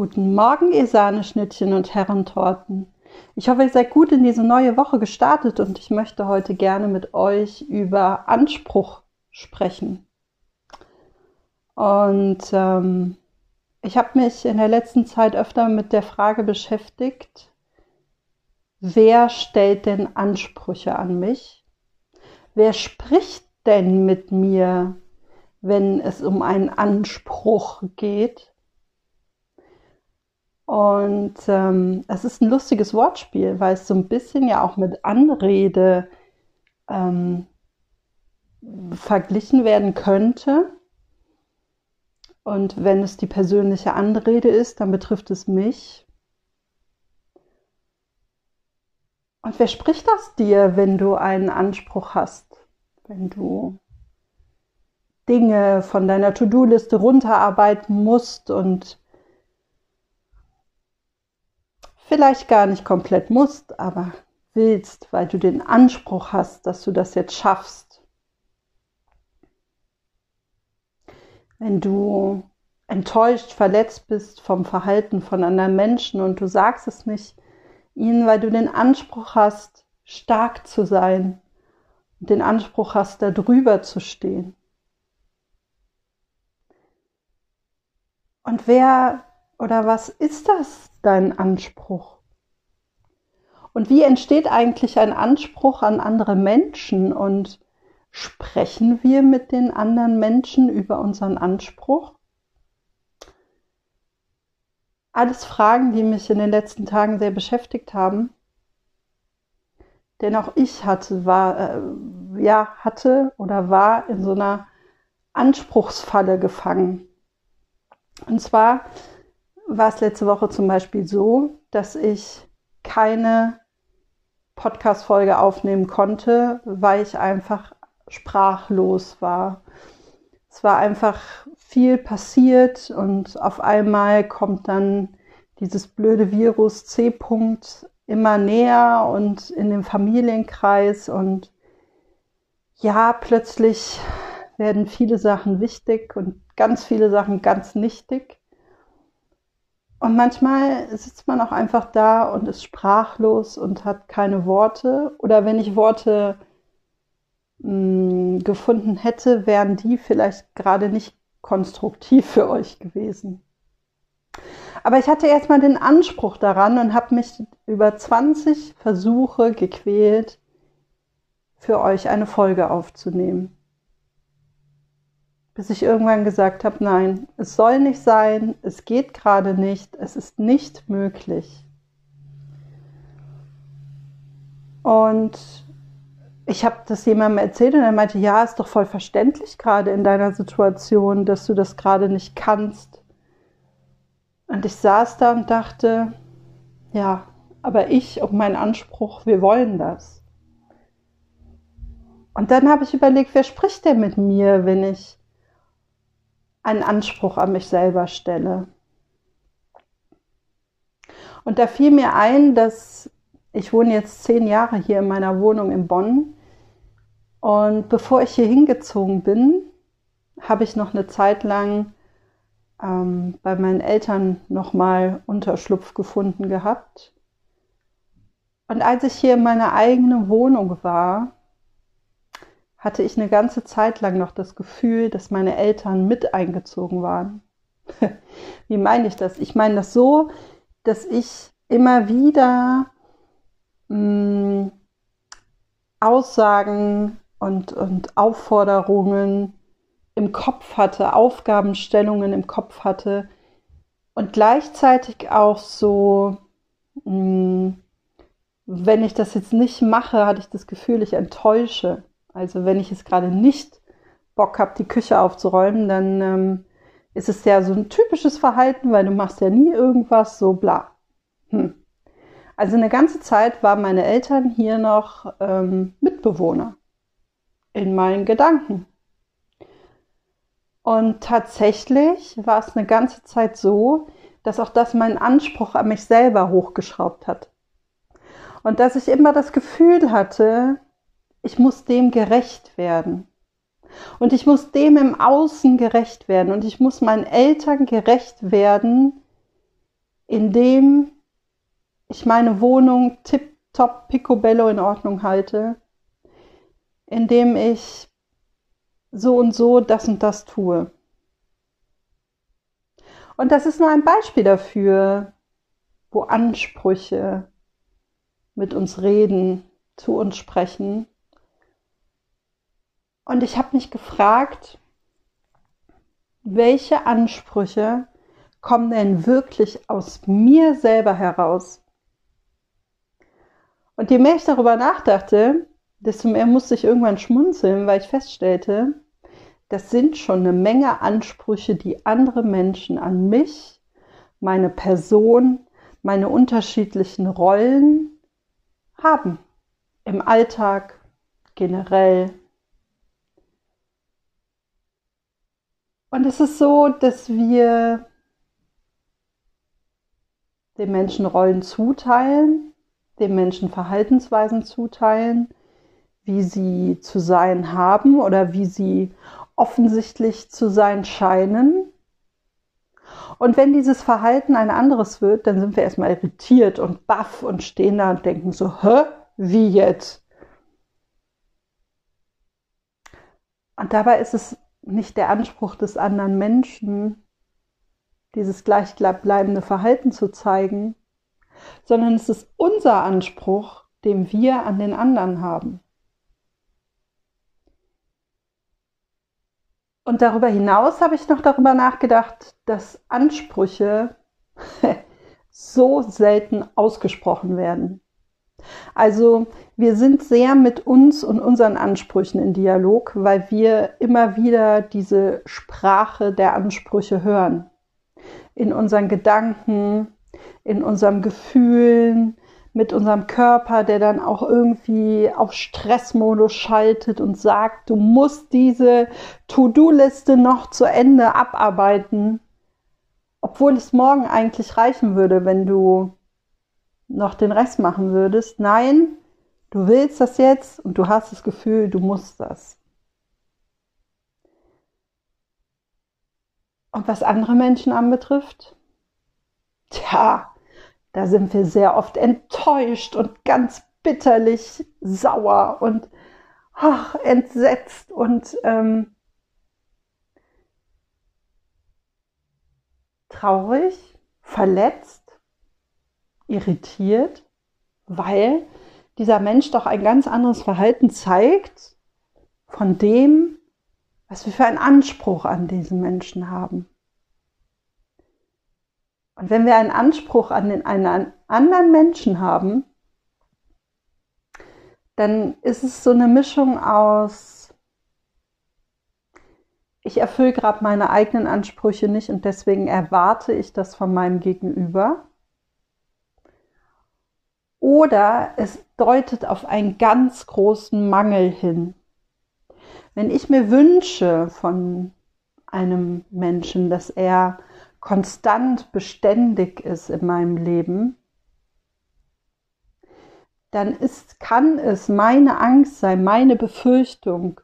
Guten Morgen, ihr Sahneschnittchen und Herrentorten. Ich hoffe, ihr seid gut in diese neue Woche gestartet und ich möchte heute gerne mit euch über Anspruch sprechen. Und ähm, ich habe mich in der letzten Zeit öfter mit der Frage beschäftigt, wer stellt denn Ansprüche an mich? Wer spricht denn mit mir, wenn es um einen Anspruch geht? Und ähm, es ist ein lustiges Wortspiel, weil es so ein bisschen ja auch mit Anrede ähm, verglichen werden könnte. Und wenn es die persönliche Anrede ist, dann betrifft es mich. Und wer spricht das dir, wenn du einen Anspruch hast? Wenn du Dinge von deiner To-Do-Liste runterarbeiten musst und vielleicht gar nicht komplett musst, aber willst, weil du den Anspruch hast, dass du das jetzt schaffst. Wenn du enttäuscht, verletzt bist vom Verhalten von anderen Menschen und du sagst es nicht ihnen, weil du den Anspruch hast, stark zu sein und den Anspruch hast, da drüber zu stehen. Und wer oder was ist das, dein Anspruch? Und wie entsteht eigentlich ein Anspruch an andere Menschen? Und sprechen wir mit den anderen Menschen über unseren Anspruch? Alles Fragen, die mich in den letzten Tagen sehr beschäftigt haben. Denn auch ich hatte, war, äh, ja, hatte oder war in so einer Anspruchsfalle gefangen. Und zwar war es letzte Woche zum Beispiel so, dass ich keine Podcast-Folge aufnehmen konnte, weil ich einfach sprachlos war. Es war einfach viel passiert und auf einmal kommt dann dieses blöde Virus C. -Punkt immer näher und in den Familienkreis und ja, plötzlich werden viele Sachen wichtig und ganz viele Sachen ganz nichtig. Und manchmal sitzt man auch einfach da und ist sprachlos und hat keine Worte. Oder wenn ich Worte mh, hm, gefunden hätte, wären die vielleicht gerade nicht konstruktiv für euch gewesen. Aber ich hatte erstmal den Anspruch daran und habe mich über 20 Versuche gequält, für euch eine Folge aufzunehmen bis ich irgendwann gesagt habe, nein, es soll nicht sein, es geht gerade nicht, es ist nicht möglich. Und ich habe das jemandem erzählt und er meinte, ja, ist doch voll verständlich gerade in deiner Situation, dass du das gerade nicht kannst. Und ich saß da und dachte, ja, aber ich und mein Anspruch, wir wollen das. Und dann habe ich überlegt, wer spricht denn mit mir, wenn ich einen Anspruch an mich selber stelle. Und da fiel mir ein, dass ich wohne jetzt zehn Jahre hier in meiner Wohnung in Bonn. Und bevor ich hier hingezogen bin, habe ich noch eine Zeit lang ähm, bei meinen Eltern nochmal Unterschlupf gefunden gehabt. Und als ich hier in meiner eigenen Wohnung war, hatte ich eine ganze Zeit lang noch das Gefühl, dass meine Eltern mit eingezogen waren. Wie meine ich das? Ich meine das so, dass ich immer wieder mh, hm, Aussagen und, und Aufforderungen im Kopf hatte, Aufgabenstellungen im Kopf hatte und gleichzeitig auch so, mh, hm, wenn ich das jetzt nicht mache, hatte ich das Gefühl, ich enttäusche. Also wenn ich es gerade nicht Bock habe, die Küche aufzuräumen, dann ähm, ist es ja so ein typisches Verhalten, weil du machst ja nie irgendwas, so bla. Hm. Also eine ganze Zeit waren meine Eltern hier noch ähm, Mitbewohner in meinen Gedanken. Und tatsächlich war es eine ganze Zeit so, dass auch das meinen Anspruch an mich selber hochgeschraubt hat. Und dass ich immer das Gefühl hatte, ich muss dem gerecht werden. Und ich muss dem im Außen gerecht werden. Und ich muss meinen Eltern gerecht werden, indem ich meine Wohnung tip-top picobello in Ordnung halte, indem ich so und so das und das tue. Und das ist nur ein Beispiel dafür, wo Ansprüche mit uns reden, zu uns sprechen. Und ich habe mich gefragt, welche Ansprüche kommen denn wirklich aus mir selber heraus? Und je mehr ich darüber nachdachte, desto mehr musste ich irgendwann schmunzeln, weil ich feststellte, das sind schon eine Menge Ansprüche, die andere Menschen an mich, meine Person, meine unterschiedlichen Rollen haben. Im Alltag, generell. Und es ist so, dass wir den Menschen Rollen zuteilen, den Menschen Verhaltensweisen zuteilen, wie sie zu sein haben oder wie sie offensichtlich zu sein scheinen. Und wenn dieses Verhalten ein anderes wird, dann sind wir erstmal irritiert und baff und stehen da und denken so, hä, wie jetzt? Und dabei ist es nicht der Anspruch des anderen Menschen, dieses gleichbleibende Verhalten zu zeigen, sondern es ist unser Anspruch, den wir an den anderen haben. Und darüber hinaus habe ich noch darüber nachgedacht, dass Ansprüche so selten ausgesprochen werden. Also wir sind sehr mit uns und unseren Ansprüchen in Dialog, weil wir immer wieder diese Sprache der Ansprüche hören. In unseren Gedanken, in unseren Gefühlen, mit unserem Körper, der dann auch irgendwie auf Stressmodus schaltet und sagt, du musst diese To-Do-Liste noch zu Ende abarbeiten, obwohl es morgen eigentlich reichen würde, wenn du noch den Rest machen würdest. Nein, du willst das jetzt und du hast das Gefühl, du musst das. Und was andere Menschen anbetrifft, tja, da sind wir sehr oft enttäuscht und ganz bitterlich sauer und ach, entsetzt und ähm, traurig, verletzt, irritiert, weil dieser Mensch doch ein ganz anderes Verhalten zeigt von dem, was wir für einen Anspruch an diesen Menschen haben. Und wenn wir einen Anspruch an den, einen anderen Menschen haben, dann ist es so eine Mischung aus, ich erfülle gerade meine eigenen Ansprüche nicht und deswegen erwarte ich das von meinem Gegenüber. Oder es deutet auf einen ganz großen Mangel hin. Wenn ich mir wünsche von einem Menschen, dass er konstant beständig ist in meinem Leben, dann ist, kann es meine Angst sein, meine Befürchtung,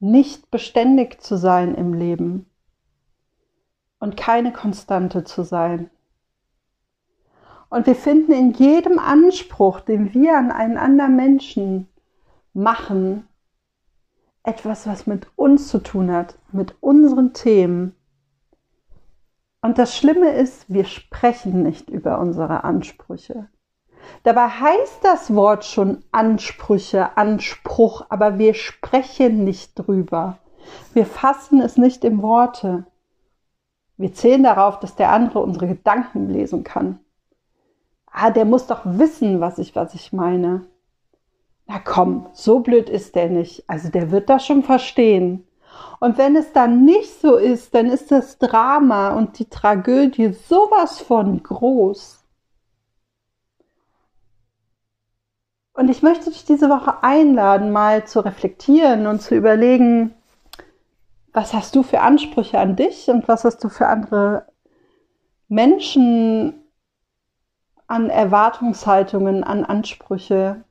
nicht beständig zu sein im Leben und keine Konstante zu sein. Und wir finden in jedem Anspruch, den wir an einen anderen Menschen machen, etwas, was mit uns zu tun hat, mit unseren Themen, und das Schlimme ist, wir sprechen nicht über unsere Ansprüche. Dabei heißt das Wort schon Ansprüche, Anspruch, aber wir sprechen nicht drüber. Wir fassen es nicht in Worte. Wir zählen darauf, dass der andere unsere Gedanken lesen kann. Ah, der muss doch wissen, was ich, was ich meine. Na komm, so blöd ist der nicht. Also der wird das schon verstehen. Und wenn es dann nicht so ist, dann ist das Drama und die Tragödie sowas von groß. Und ich möchte dich diese Woche einladen, mal zu reflektieren und zu überlegen, was hast du für Ansprüche an dich und was hast du für andere Menschen an Erwartungshaltungen, an Ansprüche?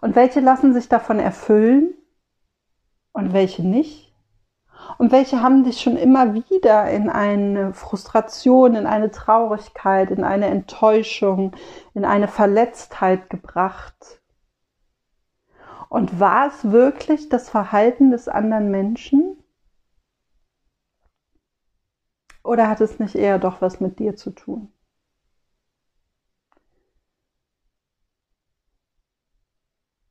Und welche lassen sich davon erfüllen und welche nicht? Und welche haben dich schon immer wieder in eine Frustration, in eine Traurigkeit, in eine Enttäuschung, in eine Verletztheit gebracht? Und war es wirklich das Verhalten des anderen Menschen? Oder hat es nicht eher doch was mit dir zu tun?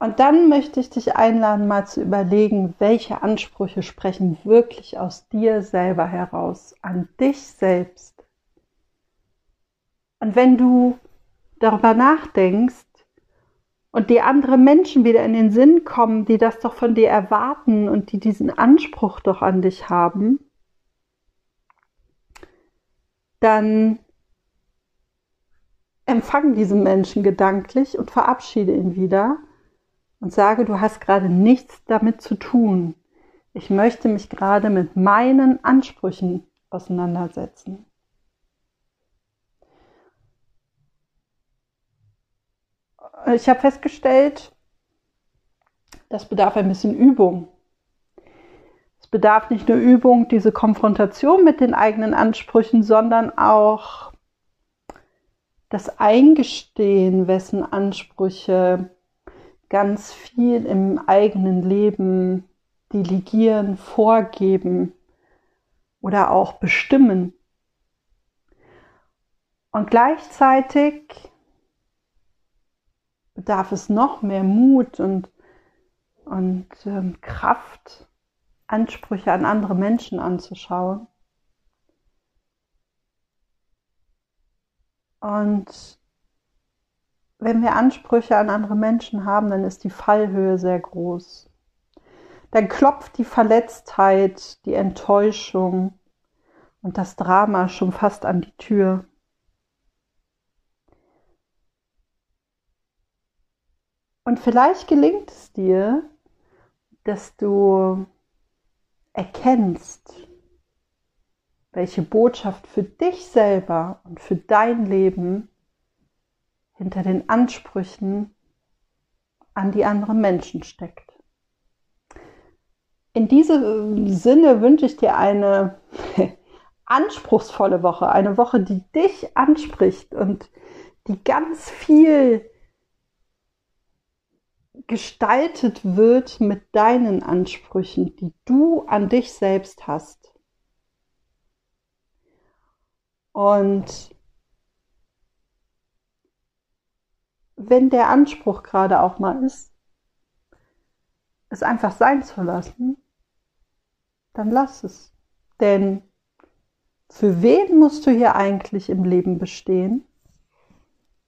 Und dann möchte ich dich einladen, mal zu überlegen, welche Ansprüche sprechen wirklich aus dir selber heraus, an dich selbst. Und wenn du darüber nachdenkst und die andere Menschen wieder in den Sinn kommen, die das doch von dir erwarten und die diesen Anspruch doch an dich haben, dann empfang diesen Menschen gedanklich und verabschiede ihn wieder und sage, du hast gerade nichts damit zu tun. Ich möchte mich gerade mit meinen Ansprüchen auseinandersetzen. Ich habe festgestellt, das bedarf ein bisschen Übung. Es bedarf nicht nur Übung, diese Konfrontation mit den eigenen Ansprüchen, sondern auch das Eingestehen, wessen Ansprüche ganz viel im eigenen Leben delegieren, vorgeben oder auch bestimmen. Und gleichzeitig bedarf es noch mehr Mut und, und ähm, Kraft, Ansprüche an andere Menschen anzuschauen. Und wenn wir Ansprüche an andere Menschen haben, dann ist die Fallhöhe sehr groß. Dann klopft die Verletztheit, die Enttäuschung und das Drama schon fast an die Tür. Und vielleicht gelingt es dir, dass du erkennst, welche Botschaft für dich selber und für dein Leben hinter den Ansprüchen an die anderen Menschen steckt. In diesem Sinne wünsche ich dir eine anspruchsvolle Woche, eine Woche, die dich anspricht und die ganz viel gestaltet wird mit deinen Ansprüchen, die du an dich selbst hast. Und wenn der Anspruch gerade auch mal ist, es einfach sein zu lassen, dann lass es. Denn für wen musst du hier eigentlich im Leben bestehen?